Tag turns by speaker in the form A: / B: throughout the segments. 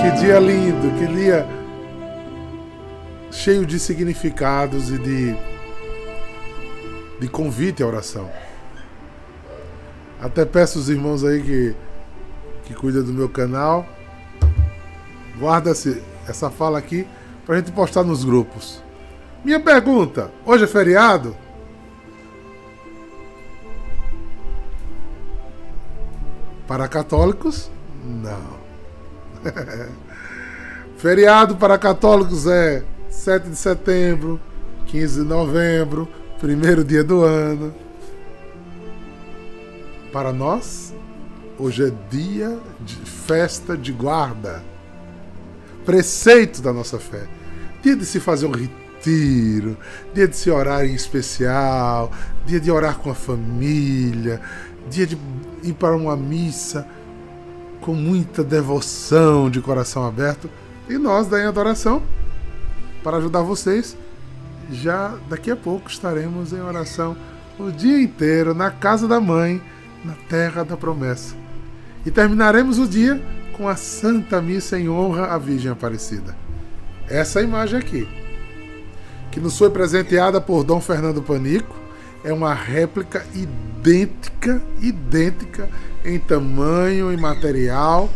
A: Que dia lindo, que dia cheio de significados e de, de convite à oração. Até peço os irmãos aí que, que cuidam do meu canal, guarda-se essa fala aqui para a gente postar nos grupos. Minha pergunta: hoje é feriado? Para católicos, não. Feriado para católicos é 7 de setembro, 15 de novembro, primeiro dia do ano. Para nós, hoje é dia de festa de guarda, preceito da nossa fé. Dia de se fazer um retiro, dia de se orar em especial, dia de orar com a família, dia de ir para uma missa com muita devoção, de coração aberto. E nós da Adoração, para ajudar vocês, já daqui a pouco estaremos em oração o dia inteiro na casa da mãe, na terra da promessa. E terminaremos o dia com a Santa Missa em honra à Virgem Aparecida. Essa imagem aqui, que nos foi presenteada por Dom Fernando Panico, é uma réplica idêntica, idêntica em tamanho e material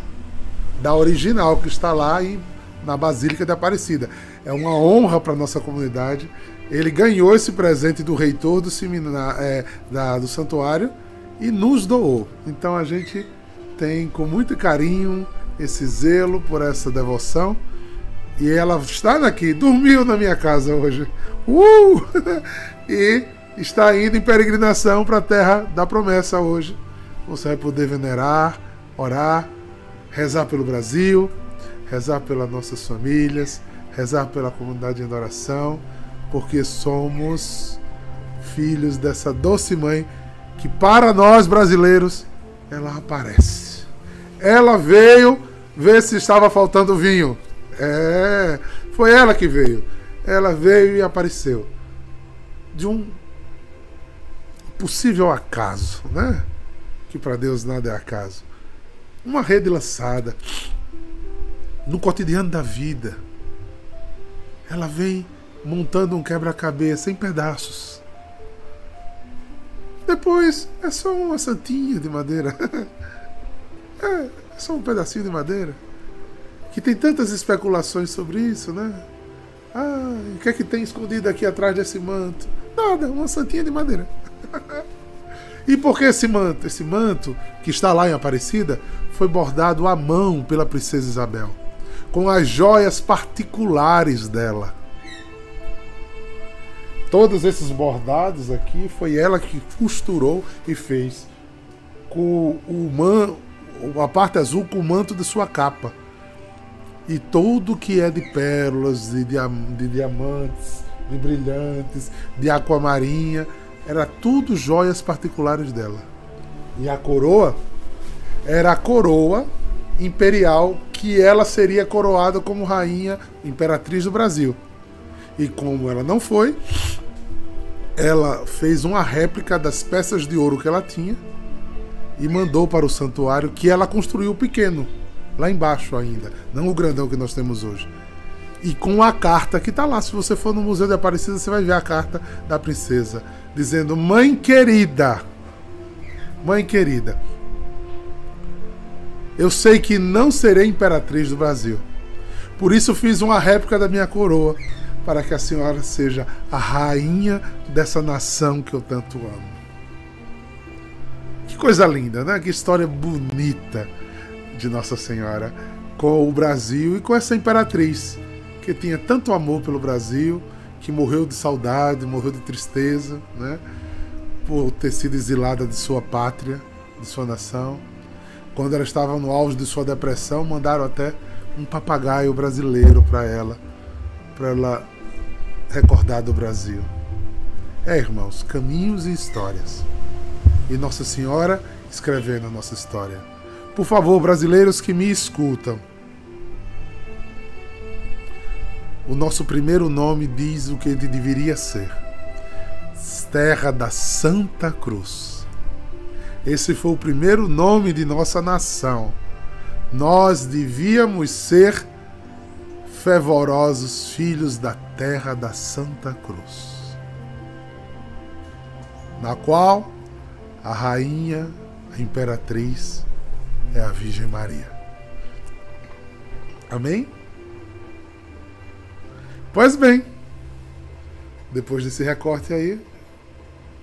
A: da original que está lá em, na Basílica de Aparecida. É uma honra para nossa comunidade. Ele ganhou esse presente do reitor do, seminário, é, da, do santuário e nos doou. Então a gente tem com muito carinho esse zelo por essa devoção. E ela está aqui, dormiu na minha casa hoje. Uh! e está indo em peregrinação para a terra da promessa hoje. Você vai poder venerar, orar, rezar pelo Brasil, rezar pelas nossas famílias, rezar pela comunidade de adoração, porque somos filhos dessa doce mãe que para nós brasileiros ela aparece. Ela veio ver se estava faltando vinho. É, foi ela que veio. Ela veio e apareceu. De um possível acaso, né? Que para Deus nada é acaso. Uma rede lançada no cotidiano da vida. Ela vem montando um quebra-cabeça em pedaços. Depois é só uma santinha de madeira. é, é só um pedacinho de madeira. Que tem tantas especulações sobre isso, né? Ah, o que é que tem escondido aqui atrás desse manto? Nada, uma santinha de madeira. e por que esse manto? Esse manto que está lá em Aparecida foi bordado à mão pela princesa Isabel, com as joias particulares dela. Todos esses bordados aqui foi ela que costurou e fez com o man, a parte azul com o manto de sua capa. E tudo que é de pérolas, de, de diamantes, de brilhantes, de aquamarinha, era tudo joias particulares dela. E a coroa era a coroa imperial que ela seria coroada como rainha imperatriz do Brasil. E como ela não foi, ela fez uma réplica das peças de ouro que ela tinha e mandou para o santuário que ela construiu pequeno, lá embaixo ainda, não o grandão que nós temos hoje e com a carta que está lá. Se você for no Museu de Aparecida, você vai ver a carta da princesa dizendo: Mãe querida, mãe querida, eu sei que não serei imperatriz do Brasil. Por isso fiz uma réplica da minha coroa, para que a senhora seja a rainha dessa nação que eu tanto amo. Que coisa linda, né? Que história bonita de Nossa Senhora com o Brasil e com essa imperatriz que tinha tanto amor pelo Brasil, que morreu de saudade, morreu de tristeza, né? Por ter sido exilada de sua pátria, de sua nação. Quando ela estava no auge de sua depressão, mandaram até um papagaio brasileiro para ela, para ela recordar do Brasil. É, irmãos, caminhos e histórias. E Nossa Senhora escrevendo a nossa história. Por favor, brasileiros que me escutam, o nosso primeiro nome diz o que ele deveria ser: Terra da Santa Cruz. Esse foi o primeiro nome de nossa nação, nós devíamos ser fervorosos filhos da terra da Santa Cruz, na qual a rainha, a imperatriz, é a Virgem Maria. Amém? Pois bem, depois desse recorte aí,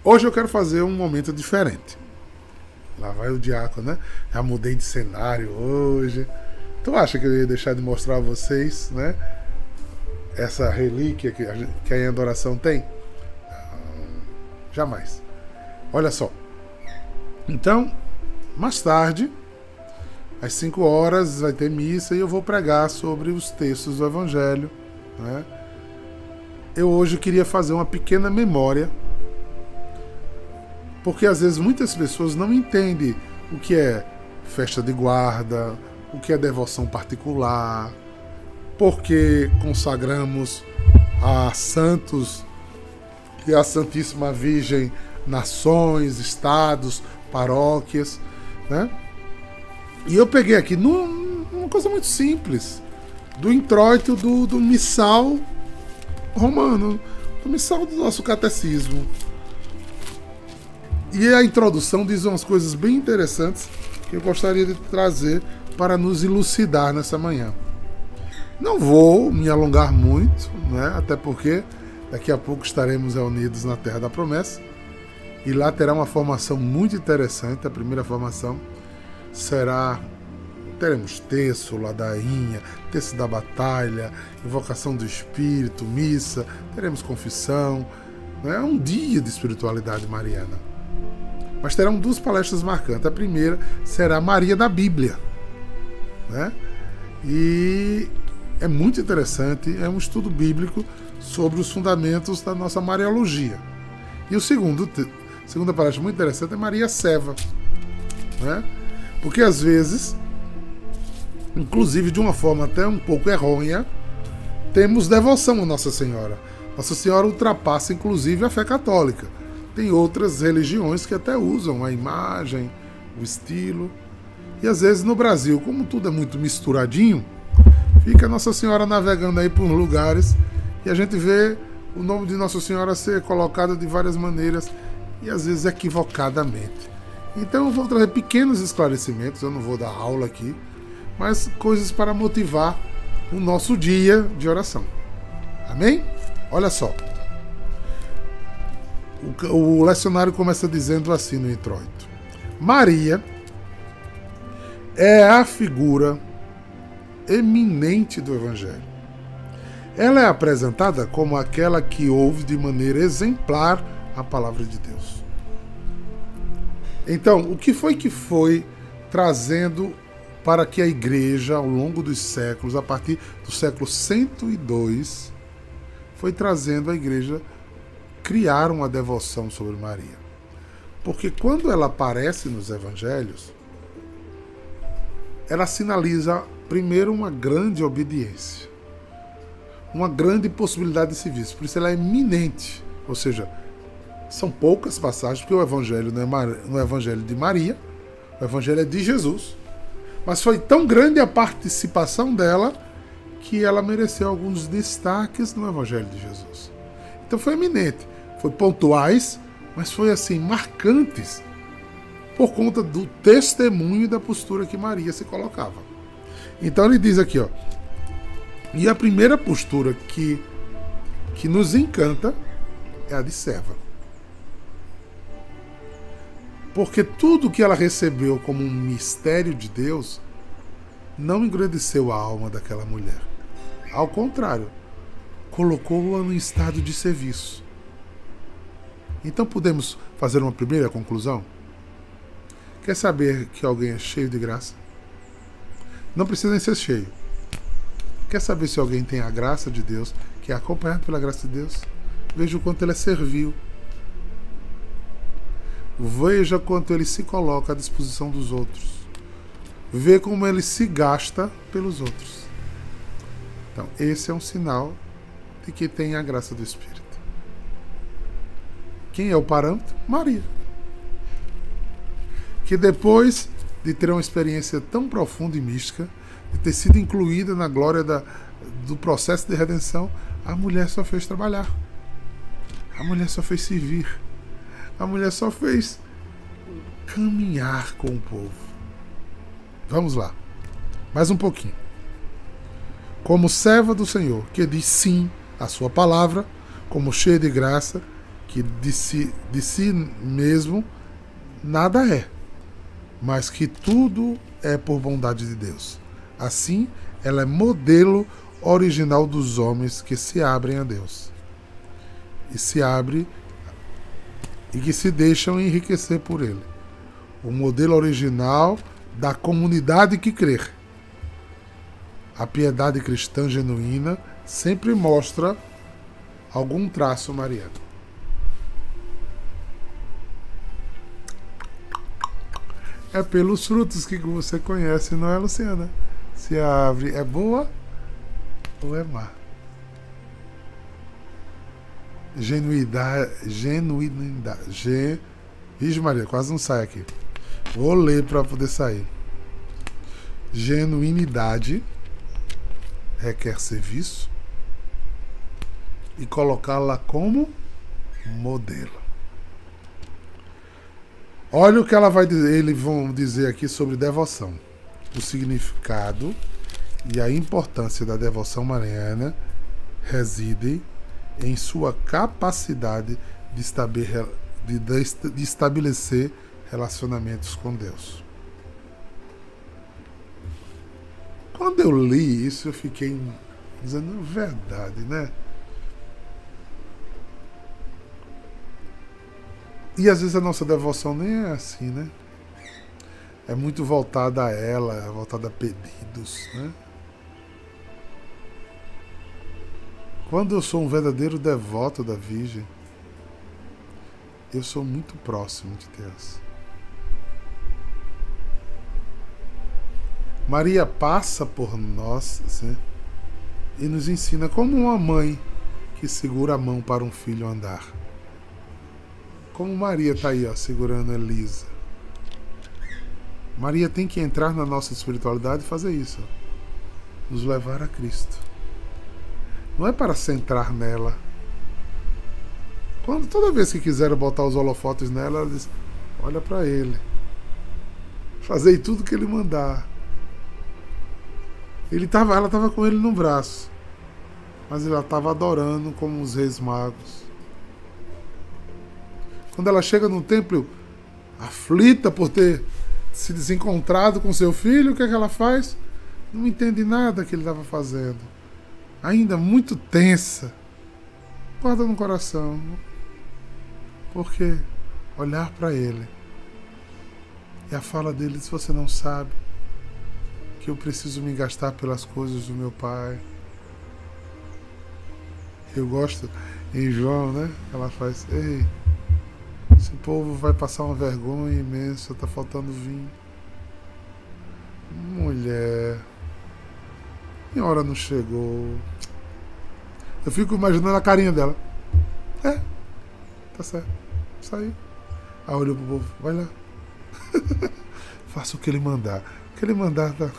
A: hoje eu quero fazer um momento diferente. Lá vai o diácono, né? Já mudei de cenário hoje. Tu acha que eu ia deixar de mostrar a vocês, né? Essa relíquia que a, a adoração tem? Jamais. Olha só. Então, mais tarde, às 5 horas, vai ter missa e eu vou pregar sobre os textos do Evangelho. Né? Eu hoje queria fazer uma pequena memória, porque às vezes muitas pessoas não entendem o que é festa de guarda, o que é devoção particular, porque consagramos a santos e a Santíssima Virgem nações, estados, paróquias, né? E eu peguei aqui num, uma coisa muito simples, do introito do, do missal romano, do missal do nosso catecismo. E a introdução diz umas coisas bem interessantes que eu gostaria de trazer para nos elucidar nessa manhã. Não vou me alongar muito, né? até porque daqui a pouco estaremos reunidos na Terra da Promessa e lá terá uma formação muito interessante. A primeira formação será teremos terço, ladainha, terço da batalha, invocação do Espírito, missa, teremos confissão. É né? um dia de espiritualidade mariana. Mas terão duas palestras marcantes. A primeira será Maria da Bíblia né? E é muito interessante, é um estudo bíblico sobre os fundamentos da nossa Mariologia. E o segundo, segunda palestra muito interessante é Maria Seva, né? Porque às vezes, inclusive de uma forma até um pouco errônea, temos devoção a Nossa Senhora. Nossa Senhora ultrapassa inclusive a fé católica. Tem outras religiões que até usam a imagem, o estilo. E às vezes no Brasil, como tudo é muito misturadinho, fica Nossa Senhora navegando aí por lugares e a gente vê o nome de Nossa Senhora ser colocado de várias maneiras e às vezes equivocadamente. Então eu vou trazer pequenos esclarecimentos, eu não vou dar aula aqui, mas coisas para motivar o nosso dia de oração. Amém? Olha só. O, o lecionário começa dizendo assim no introito: Maria é a figura eminente do Evangelho. Ela é apresentada como aquela que ouve de maneira exemplar a palavra de Deus. Então, o que foi que foi trazendo para que a igreja, ao longo dos séculos, a partir do século 102, foi trazendo a igreja criar uma devoção sobre Maria? Porque quando ela aparece nos evangelhos, ela sinaliza, primeiro, uma grande obediência, uma grande possibilidade de serviço. Por isso ela é eminente. Ou seja, são poucas passagens, porque o Evangelho não é, no é Evangelho de Maria, o Evangelho é de Jesus. Mas foi tão grande a participação dela que ela mereceu alguns destaques no Evangelho de Jesus. Então foi eminente, foi pontuais, mas foi assim marcantes por conta do testemunho e da postura que Maria se colocava. Então ele diz aqui, ó, e a primeira postura que, que nos encanta é a de serva. Porque tudo que ela recebeu como um mistério de Deus não engrandeceu a alma daquela mulher. Ao contrário, colocou-a no estado de serviço. Então podemos fazer uma primeira conclusão? Quer saber que alguém é cheio de graça? Não precisa nem ser cheio. Quer saber se alguém tem a graça de Deus, que é acompanhado pela graça de Deus? Veja o quanto ele é servil. Veja quanto ele se coloca à disposição dos outros. Vê como ele se gasta pelos outros. Então, esse é um sinal de que tem a graça do Espírito. Quem é o parâmetro? Maria que depois de ter uma experiência tão profunda e mística, de ter sido incluída na glória da, do processo de redenção, a mulher só fez trabalhar. A mulher só fez servir. A mulher só fez caminhar com o povo. Vamos lá. Mais um pouquinho. Como serva do Senhor, que diz sim à sua palavra, como cheia de graça, que de si, de si mesmo nada é, mas que tudo é por bondade de Deus. Assim, ela é modelo original dos homens que se abrem a Deus. E se abre e que se deixam enriquecer por ele. O modelo original da comunidade que crer. A piedade cristã genuína sempre mostra algum traço mariano. É pelos frutos que você conhece, não é, Luciana? Se a árvore é boa ou é má. Genuidade. Genuidade. Gen... Ixi, Maria, quase não sai aqui. Vou ler para poder sair. Genuinidade requer serviço e colocá-la como modelo. Olha o que ela vai dizer, eles vão dizer aqui sobre devoção. O significado e a importância da devoção mariana residem em sua capacidade de, de estabelecer relacionamentos com Deus. Quando eu li isso, eu fiquei dizendo verdade, né? E às vezes a nossa devoção nem é assim, né? É muito voltada a ela, é voltada a pedidos, né? Quando eu sou um verdadeiro devoto da Virgem, eu sou muito próximo de Deus. Maria passa por nós assim, e nos ensina como uma mãe que segura a mão para um filho andar. Como Maria está aí, ó, segurando Elisa. Maria tem que entrar na nossa espiritualidade e fazer isso. Ó, nos levar a Cristo. Não é para centrar nela. Quando toda vez que quiseram botar os holofotes nela, ela diz: Olha para ele. Fazei tudo que ele mandar. Ele tava, ela estava com ele no braço. Mas ela estava adorando como os reis magos. Quando ela chega no templo, aflita por ter se desencontrado com seu filho, o que, é que ela faz? Não entende nada que ele estava fazendo ainda muito tensa, guarda no coração. Porque olhar para ele e a fala dele, se você não sabe que eu preciso me gastar pelas coisas do meu pai. Eu gosto em João, né? Ela faz, ei, esse povo vai passar uma vergonha imensa, tá faltando vinho. Mulher, minha hora não chegou. Eu fico imaginando a carinha dela. É, tá certo. Saiu. Aí olhou pro povo, vai lá. Faça o que ele mandar. O que ele mandar, tá.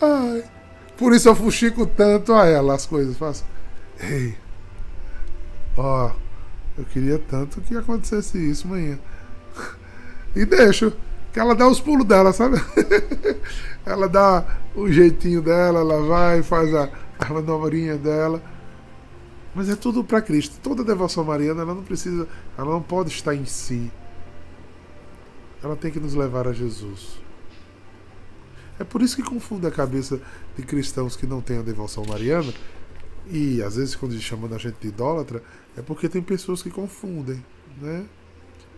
A: Ai. Por isso eu fuxico tanto a ela as coisas. Faço. Ei. Ó, eu queria tanto que acontecesse isso amanhã. E deixo. Que ela dá os pulos dela, sabe? ela dá o jeitinho dela, ela vai, faz a, a manobrinha dela. Mas é tudo para Cristo. Toda devoção mariana, ela não precisa, ela não pode estar em si. Ela tem que nos levar a Jesus. É por isso que confunde a cabeça de cristãos que não têm a devoção mariana. E às vezes quando chamam a gente de idólatra, é porque tem pessoas que confundem, né?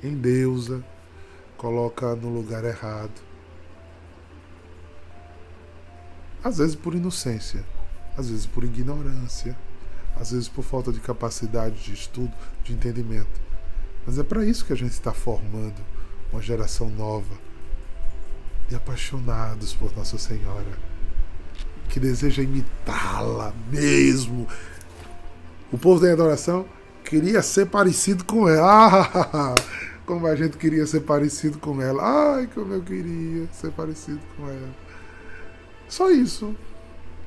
A: Em deusa, coloca no lugar errado. Às vezes por inocência, às vezes por ignorância, às vezes por falta de capacidade de estudo, de entendimento. Mas é para isso que a gente está formando uma geração nova de apaixonados por Nossa Senhora, que deseja imitá-la mesmo. O povo da adoração queria ser parecido com ela. Como a gente queria ser parecido com ela. Ai, como eu queria ser parecido com ela. Só isso.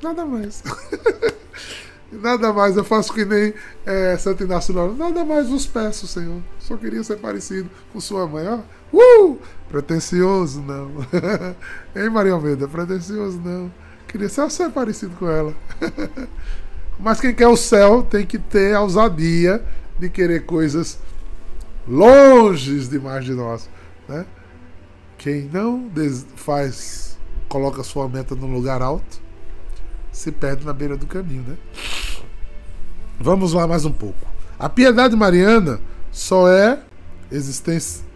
A: Nada mais. Nada mais, eu faço que nem é, Santo Inácio Loura. Nada mais vos peço, Senhor. Só queria ser parecido com sua mãe. Ó. Uh! Pretencioso, não. hein, Maria Almeida? Pretencioso, não. Queria só ser parecido com ela. Mas quem quer o céu tem que ter a ousadia de querer coisas longe demais de nós. Né? Quem não faz, coloca sua meta num lugar alto, se perde na beira do caminho, né? Vamos lá mais um pouco. A piedade mariana só é existência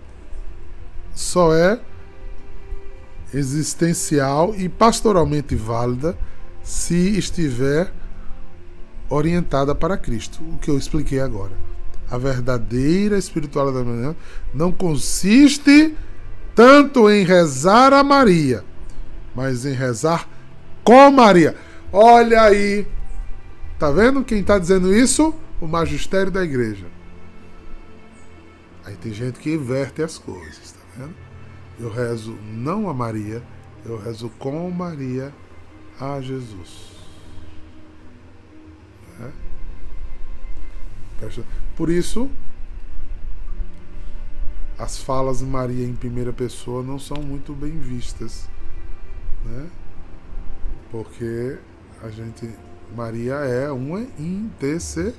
A: só é existencial e pastoralmente válida se estiver orientada para Cristo, o que eu expliquei agora. A verdadeira espiritualidade não consiste tanto em rezar a Maria, mas em rezar com Maria. Olha aí. Tá vendo quem está dizendo isso? O magistério da igreja. Aí tem gente que inverte as coisas, tá vendo? Eu rezo não a Maria, eu rezo com Maria a Jesus. Né? Por isso, as falas de Maria em primeira pessoa não são muito bem vistas, né? Porque a gente Maria é uma intercessora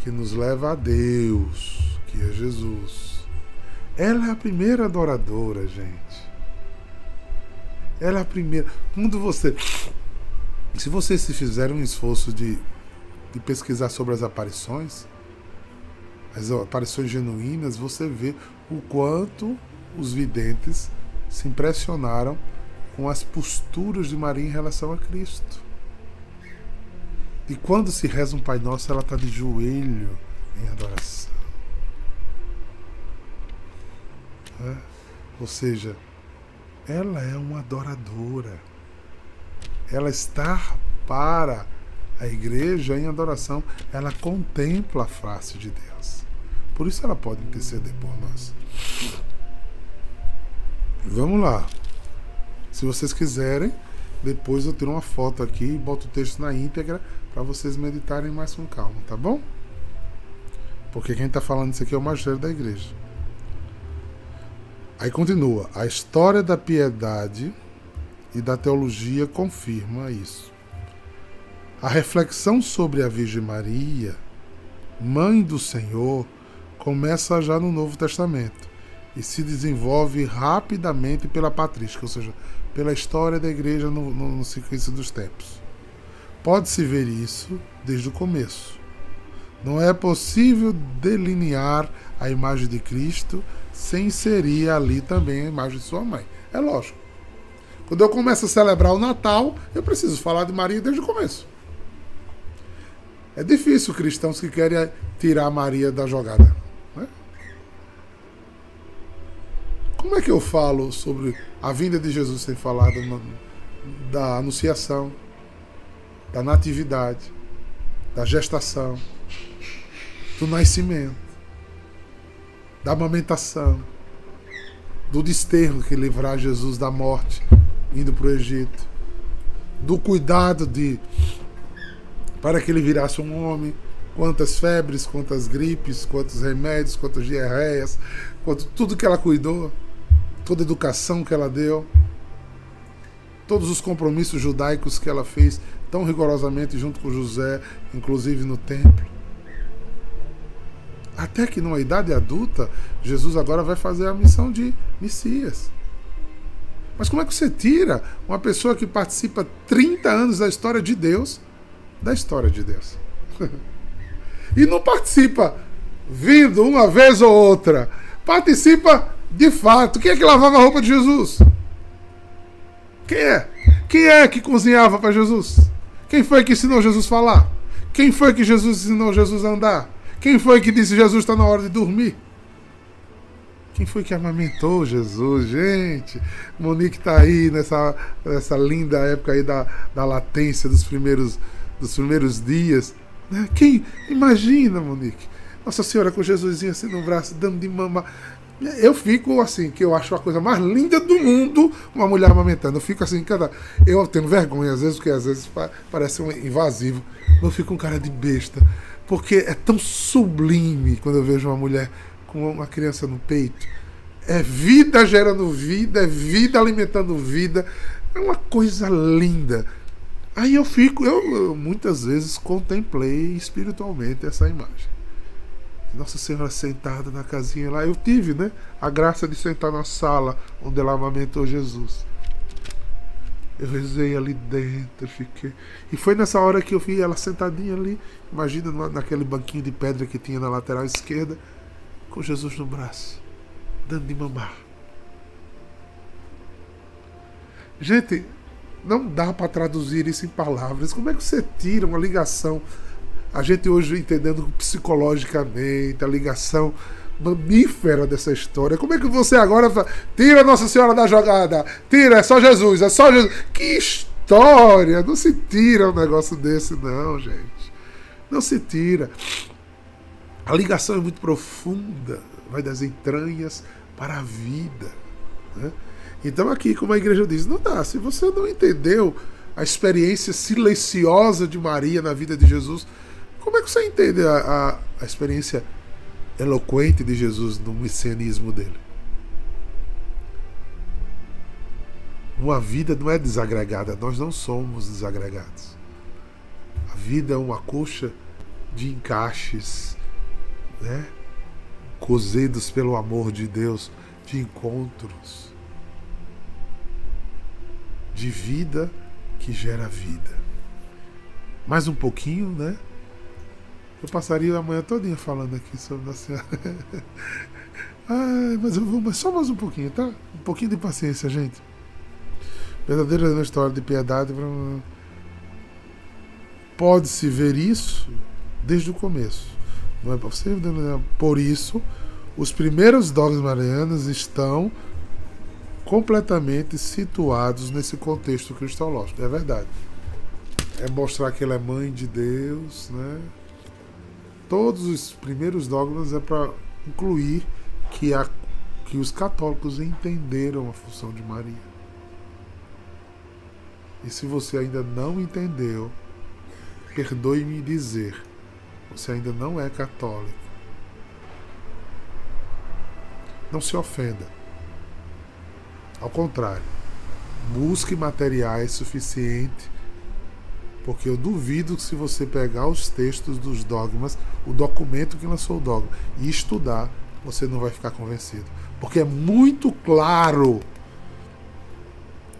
A: que nos leva a Deus, que é Jesus. Ela é a primeira adoradora, gente. Ela é a primeira. Quando você. Se você se fizer um esforço de, de pesquisar sobre as aparições, as aparições genuínas, você vê o quanto os videntes se impressionaram com as posturas de Maria em relação a Cristo. E quando se reza um Pai Nosso, ela está de joelho em adoração. É? Ou seja, ela é uma adoradora. Ela está para a igreja em adoração. Ela contempla a face de Deus. Por isso ela pode interceder por nós. Vamos lá. Se vocês quiserem, depois eu tiro uma foto aqui e boto o texto na íntegra para vocês meditarem mais com calma, tá bom? Porque quem está falando isso aqui é o magistério da igreja. Aí continua: a história da piedade e da teologia confirma isso. A reflexão sobre a Virgem Maria, mãe do Senhor, começa já no Novo Testamento e se desenvolve rapidamente pela patrística, ou seja, pela história da igreja no, no, no sequência dos tempos. Pode-se ver isso desde o começo. Não é possível delinear a imagem de Cristo sem inserir ali também a imagem de sua mãe. É lógico. Quando eu começo a celebrar o Natal, eu preciso falar de Maria desde o começo. É difícil cristãos que querem tirar Maria da jogada. Né? Como é que eu falo sobre a vinda de Jesus sem falar da anunciação, da natividade, da gestação, do nascimento, da amamentação, do desterro que livrar Jesus da morte indo para o Egito, do cuidado de para que ele virasse um homem, quantas febres, quantas gripes, quantos remédios, quantas diarreias, quanto tudo que ela cuidou toda a educação que ela deu, todos os compromissos judaicos que ela fez tão rigorosamente junto com José, inclusive no templo. Até que numa idade adulta, Jesus agora vai fazer a missão de Messias. Mas como é que você tira uma pessoa que participa 30 anos da história de Deus da história de Deus? e não participa vindo uma vez ou outra, participa de fato, quem é que lavava a roupa de Jesus? Quem é? Quem é que cozinhava para Jesus? Quem foi que ensinou Jesus a falar? Quem foi que Jesus ensinou Jesus a andar? Quem foi que disse Jesus está na hora de dormir? Quem foi que amamentou Jesus? Gente, Monique está aí nessa, nessa linda época aí da, da latência dos primeiros, dos primeiros dias. Né? Quem? Imagina, Monique. Nossa Senhora com Jesusinho assim no braço, dando de mamar. Eu fico assim, que eu acho a coisa mais linda do mundo, uma mulher amamentando. Eu fico assim, cada. Eu tenho vergonha às vezes, porque às vezes parece um invasivo. Eu fico com cara de besta. Porque é tão sublime quando eu vejo uma mulher com uma criança no peito. É vida gerando vida, é vida alimentando vida. É uma coisa linda. Aí eu fico, eu, eu muitas vezes contemplei espiritualmente essa imagem. Nossa Senhora sentada na casinha lá. Eu tive, né? A graça de sentar na sala onde ela amamentou Jesus. Eu rezei ali dentro, fiquei. E foi nessa hora que eu vi ela sentadinha ali. Imagina naquele banquinho de pedra que tinha na lateral esquerda, com Jesus no braço, dando de mamar. Gente, não dá para traduzir isso em palavras. Como é que você tira uma ligação a gente hoje entendendo psicologicamente a ligação mamífera dessa história. Como é que você agora fala, tira Nossa Senhora da jogada, tira, é só Jesus, é só Jesus. Que história! Não se tira um negócio desse, não, gente. Não se tira. A ligação é muito profunda, vai das entranhas para a vida. Né? Então, aqui, como a igreja diz, não dá. Se você não entendeu a experiência silenciosa de Maria na vida de Jesus, como é que você entende a, a, a experiência eloquente de Jesus no messianismo dele? Uma vida não é desagregada, nós não somos desagregados. A vida é uma coxa de encaixes, né? cozidos pelo amor de Deus, de encontros, de vida que gera vida. Mais um pouquinho, né? Eu passaria a manhã todinha falando aqui sobre a senhora. Ai, mas eu vou mas só mais um pouquinho, tá? Um pouquinho de paciência, gente. Verdadeira história de piedade. Pode-se ver isso desde o começo. Não é possível. Né? Por isso, os primeiros dogmas marianos estão completamente situados nesse contexto cristológico. É verdade. É mostrar que ela é mãe de Deus, né? todos os primeiros dogmas é para incluir que, a, que os católicos entenderam a função de Maria. E se você ainda não entendeu, perdoe-me dizer, você ainda não é católico. Não se ofenda. Ao contrário, busque materiais suficientes porque eu duvido que se você pegar os textos dos dogmas, o documento que lançou o dogma, e estudar, você não vai ficar convencido. Porque é muito claro.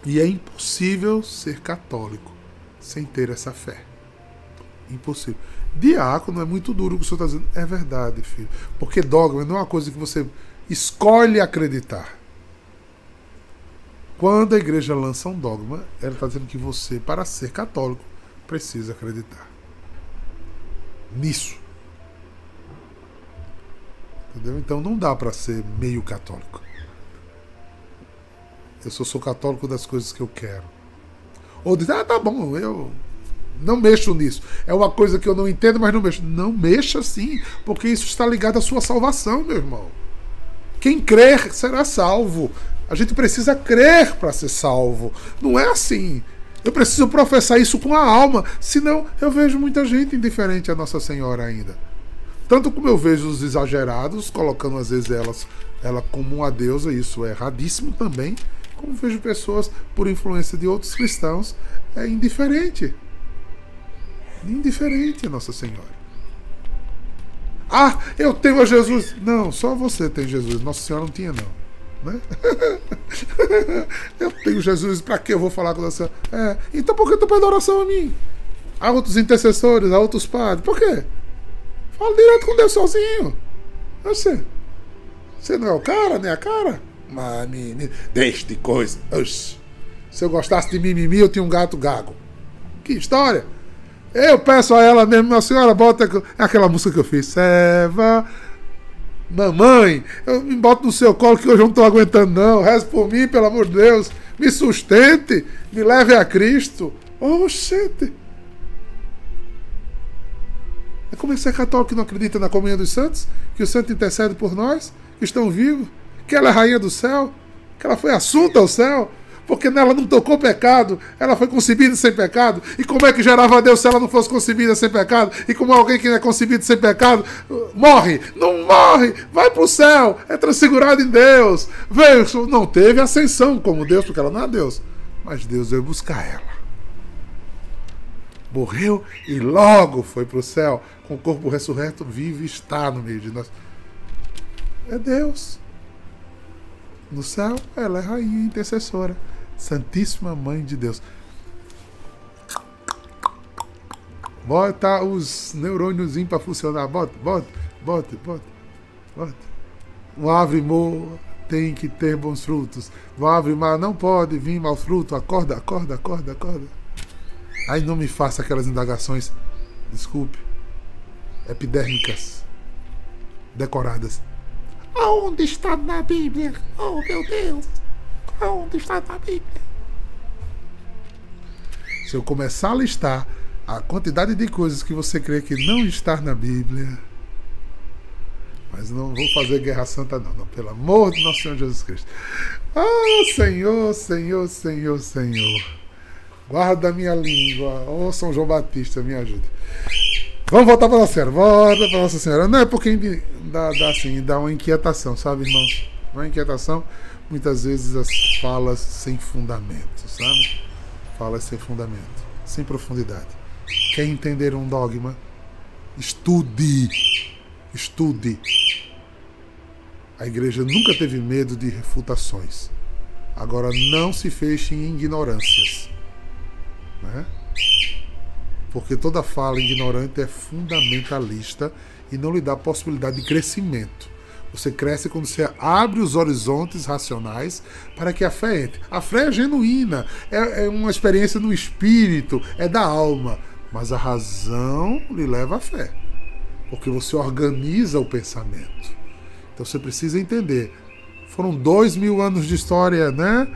A: E é impossível ser católico sem ter essa fé. Impossível. Diácono é muito duro o que o senhor está dizendo. É verdade, filho. Porque dogma não é uma coisa que você escolhe acreditar. Quando a igreja lança um dogma, ela está dizendo que você, para ser católico, precisa acreditar nisso. Entendeu? Então não dá para ser meio católico. Eu só sou católico das coisas que eu quero. Ou dizer, ah, tá bom, eu não mexo nisso. É uma coisa que eu não entendo, mas não mexo. Não mexa sim, porque isso está ligado à sua salvação, meu irmão. Quem crer será salvo. A gente precisa crer para ser salvo. Não é assim. Eu preciso professar isso com a alma, senão eu vejo muita gente indiferente a Nossa Senhora ainda. Tanto como eu vejo os exagerados, colocando às vezes elas, ela como uma deusa, isso é erradíssimo também, como vejo pessoas, por influência de outros cristãos, é indiferente. Indiferente a Nossa Senhora. Ah, eu tenho a Jesus. Não, só você tem Jesus. Nossa Senhora não tinha, não. Né? eu tenho Jesus, para que eu vou falar com você? É, então por que tu pede oração a mim? Há outros intercessores, há outros padres. Por quê? Fala direto com Deus sozinho. Você. Você não é o cara, nem a cara? Mas, menino, de coisa. Oxi. Se eu gostasse de mimimi, eu tinha um gato gago. Que história! Eu peço a ela mesmo, minha senhora, bota aquela música que eu fiz. Seva Mamãe, eu me boto no seu colo que hoje eu não estou aguentando, não. Reze por mim, pelo amor de Deus. Me sustente, me leve a Cristo. Oxente. É como é ser católico que não acredita na comunhão dos santos, que o santo intercede por nós, que estão vivos, que ela é rainha do céu, que ela foi assunta ao céu, porque nela não tocou pecado, ela foi concebida sem pecado. E como é que gerava Deus se ela não fosse concebida sem pecado? E como alguém que não é concebido sem pecado morre? Não morre, vai para o céu, é transfigurado em Deus. Veio, não teve ascensão como Deus, porque ela não é Deus. Mas Deus veio buscar ela. Morreu e logo foi para o céu, com o corpo ressurreto, vive e está no meio de nós. É Deus. No céu, ela é rainha intercessora. Santíssima Mãe de Deus. Bota os neurônios para funcionar. Bota, bota, bota, bota, bota. Uma árvore boa tem que ter bons frutos. Uma árvore má não pode vir mau fruto. Acorda, acorda, acorda, acorda. Aí não me faça aquelas indagações, desculpe, epidérmicas, decoradas. Aonde está na Bíblia? Oh meu Deus! Aonde está na Bíblia? Se eu começar a listar a quantidade de coisas que você crê que não está na Bíblia, mas não vou fazer guerra santa, não, não pelo amor de nosso Senhor Jesus Cristo. Oh, Senhor, Senhor, Senhor, Senhor. Guarda a minha língua. Ô, oh, São João Batista, me ajude. Vamos voltar para Nossa Senhora. Volta para Nossa Senhora. Não é porque dá, dá, assim, dá uma inquietação, sabe, irmãos? Uma inquietação, muitas vezes as falas sem fundamento, sabe? Falas sem fundamento, sem profundidade. Quer entender um dogma? Estude. Estude. A igreja nunca teve medo de refutações. Agora não se feche em ignorâncias. Né? Porque toda fala ignorante é fundamentalista e não lhe dá possibilidade de crescimento. Você cresce quando você abre os horizontes racionais para que a fé entre. A fé é genuína, é, é uma experiência no espírito, é da alma. Mas a razão lhe leva à fé. Porque você organiza o pensamento. Então você precisa entender. Foram dois mil anos de história, né?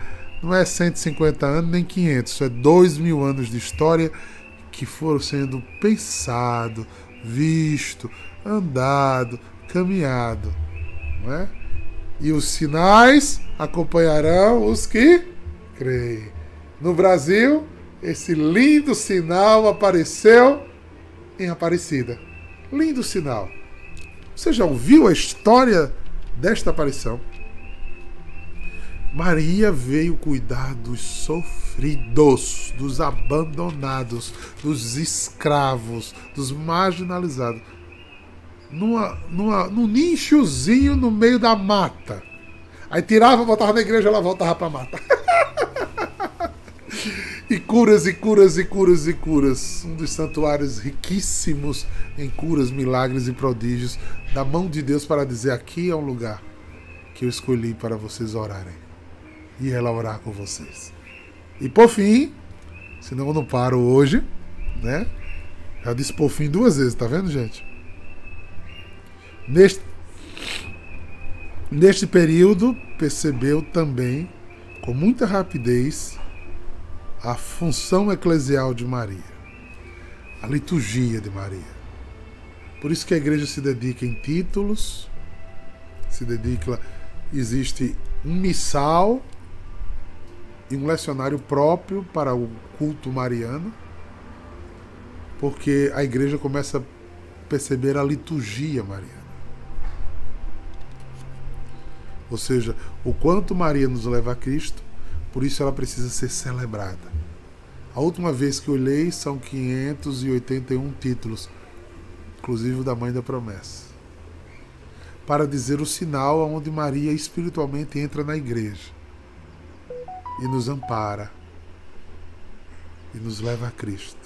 A: Não é 150 anos nem 500, isso é 2 mil anos de história que foram sendo pensado, visto, andado, caminhado, é? E os sinais acompanharão os que creem. No Brasil, esse lindo sinal apareceu em Aparecida. Lindo sinal. Você já ouviu a história desta aparição? Maria veio cuidar dos sofridos, dos abandonados, dos escravos, dos marginalizados. Numa, numa, num nichozinho no meio da mata. Aí tirava, voltava na igreja, ela voltava para a mata. e curas, e curas, e curas, e curas. Um dos santuários riquíssimos em curas, milagres e prodígios da mão de Deus para dizer: aqui é um lugar que eu escolhi para vocês orarem e ela orar com vocês. E por fim, senão eu não paro hoje, né? Já disse por fim duas vezes, tá vendo, gente? Neste, neste período, percebeu também, com muita rapidez, a função eclesial de Maria, a liturgia de Maria. Por isso que a igreja se dedica em títulos, se dedica, existe um missal e um lecionário próprio para o culto mariano, porque a igreja começa a perceber a liturgia mariana. Ou seja, o quanto Maria nos leva a Cristo, por isso ela precisa ser celebrada. A última vez que olhei são 581 títulos, inclusive o da Mãe da Promessa, para dizer o sinal aonde Maria espiritualmente entra na igreja e nos ampara e nos leva a Cristo.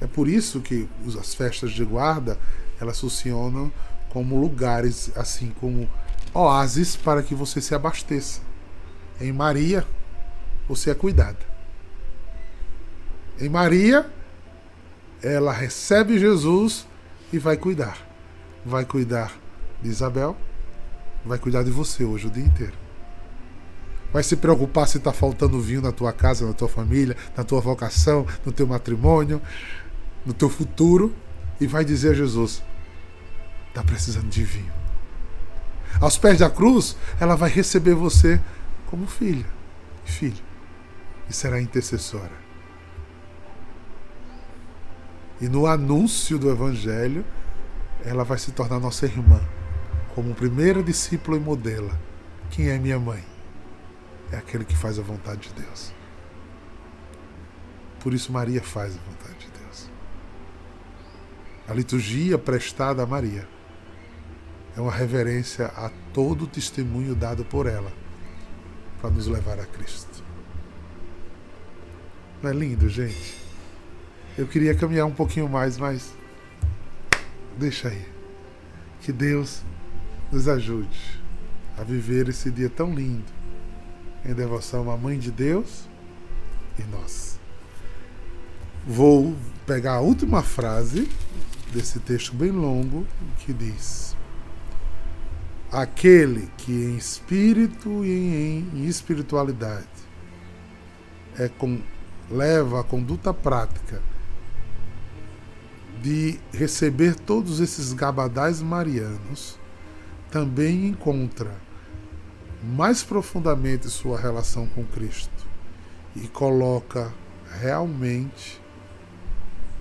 A: É por isso que as festas de guarda elas funcionam como lugares, assim como oásis para que você se abasteça. Em Maria, você é cuidada. Em Maria, ela recebe Jesus e vai cuidar. Vai cuidar de Isabel, vai cuidar de você hoje o dia inteiro vai se preocupar se está faltando vinho na tua casa, na tua família, na tua vocação, no teu matrimônio, no teu futuro. e vai dizer a Jesus: está precisando de vinho. Aos pés da cruz, ela vai receber você como filha e filho e será intercessora. E no anúncio do Evangelho, ela vai se tornar nossa irmã, como primeira discípula e modela. Quem é minha mãe? É aquele que faz a vontade de Deus. Por isso, Maria faz a vontade de Deus. A liturgia prestada a Maria é uma reverência a todo o testemunho dado por ela para nos levar a Cristo. Não é lindo, gente? Eu queria caminhar um pouquinho mais, mas deixa aí. Que Deus nos ajude a viver esse dia tão lindo em devoção à Mãe de Deus e nós. Vou pegar a última frase desse texto bem longo que diz: Aquele que em espírito e em espiritualidade é com, leva a conduta prática de receber todos esses gabadais marianos, também encontra mais profundamente sua relação com Cristo e coloca realmente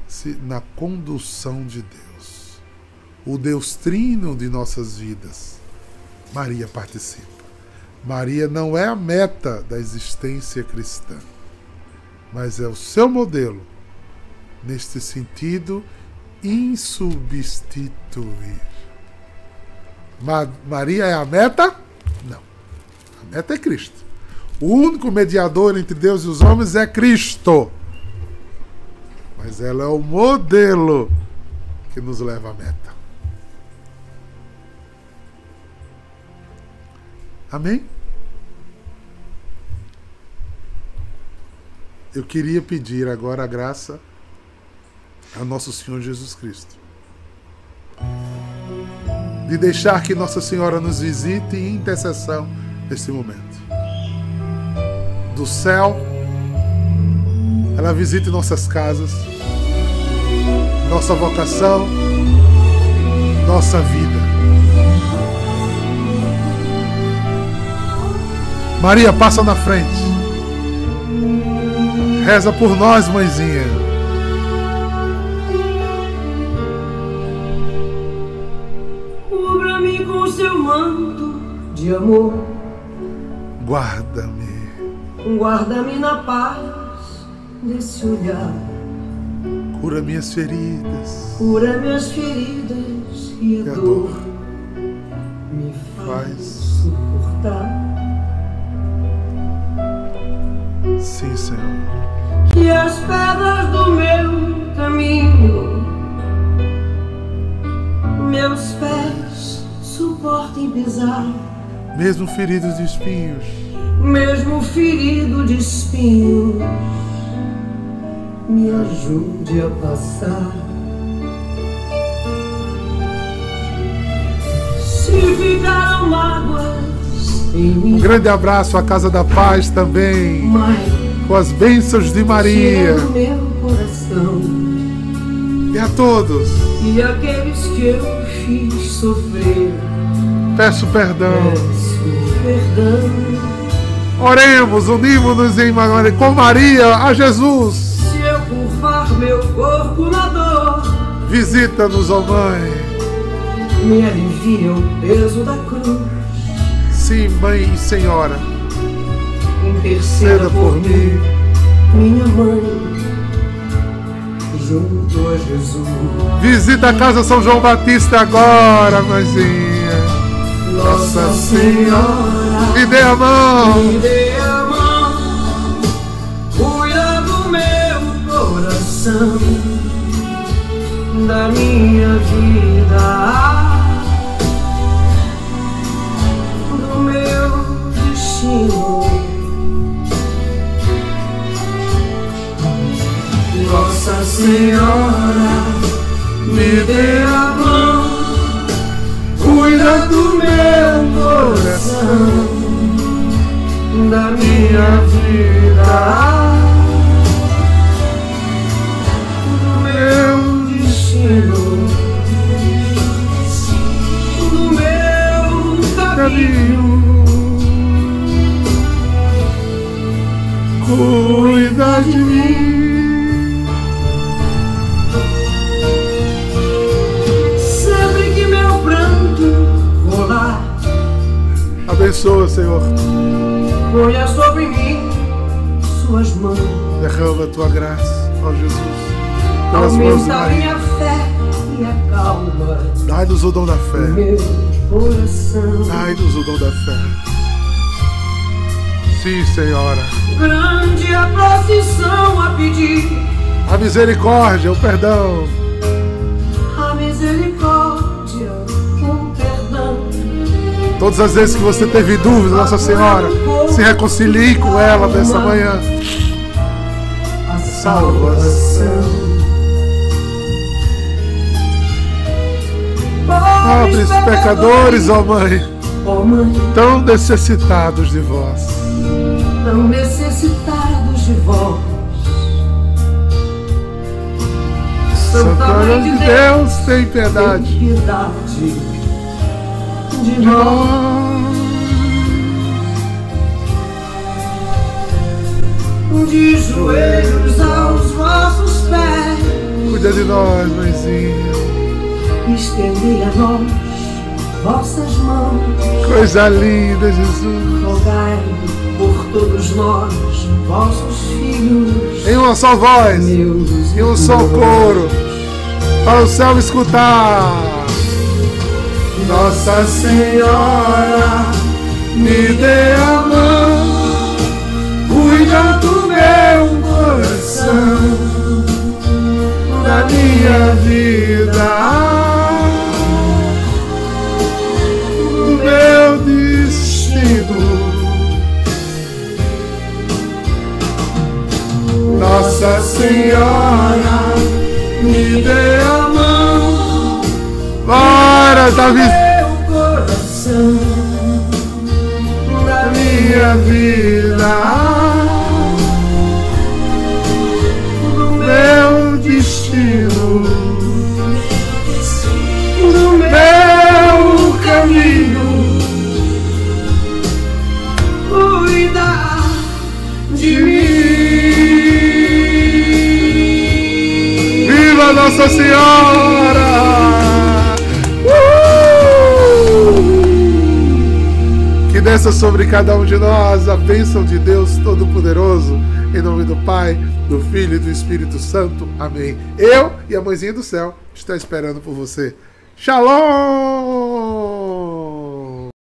A: se na condução de Deus. O Deus trino de nossas vidas. Maria participa. Maria não é a meta da existência cristã, mas é o seu modelo neste sentido insubstituir. Ma Maria é a meta? Não. A meta é Cristo. O único mediador entre Deus e os homens é Cristo. Mas ela é o modelo que nos leva à meta. Amém? Eu queria pedir agora a graça a nosso Senhor Jesus Cristo. De deixar que Nossa Senhora nos visite em intercessão nesse momento. Do céu, ela visite nossas casas, nossa vocação, nossa vida. Maria, passa na frente. Reza por nós, mãezinha.
B: de amor.
A: Guarda-me.
B: Guarda-me na paz desse olhar.
A: Cura minhas feridas.
B: Cura minhas feridas e a, e a dor, dor me faz suportar.
A: Sim, Senhor.
B: Que as pedras do meu caminho, meus pés suportem pisar
A: mesmo ferido de espinhos,
B: mesmo ferido de espinhos, me ajude a passar. Se ficaram mágoas em mim,
A: um grande abraço à Casa da Paz também,
B: Mãe,
A: com as bênçãos de Maria.
B: Meu coração,
A: e a todos.
B: E aqueles que eu fiz sofrer.
A: Peço perdão.
B: Peço perdão.
A: Oremos, unimos-nos em Maria, com Maria a Jesus.
B: Se eu curvar meu corpo na dor,
A: visita-nos, ó Mãe.
B: Me alivia o peso da cruz.
A: Sim, Mãe e Senhora.
B: Interceda por, mim, minha mãe. Junto a Jesus.
A: Visita a casa São João Batista agora, mãezinha.
B: Nossa Senhora,
A: me dê a mão,
B: me dê a mão, cuida do meu coração, da minha vida, A
A: misericórdia, o perdão.
B: a misericórdia, o perdão.
A: Todas as vezes que você teve dúvida, Nossa Senhora, se reconcilie com ela nessa manhã.
B: a salvação.
A: Pobres pecadores, ó Mãe,
B: ó Mãe,
A: tão necessitados de vós.
B: tão necessitados de vós.
A: Santa Mãe de Deus, tem piedade
B: tem piedade de nós. De joelhos aos vossos pés,
A: Cuida de nós, Mãezinha.
B: estendei a nós vossas mãos.
A: Coisa linda, Jesus.
B: Rogai todos nós, vossos filhos,
A: Em uma só voz, em um só coro, para o céu escutar. Nossa Senhora, me dê a mão, Hafiz. Sobre cada um de nós a bênção de Deus Todo-Poderoso, em nome do Pai, do Filho e do Espírito Santo. Amém. Eu e a mãezinha do céu estão esperando por você. Shalom!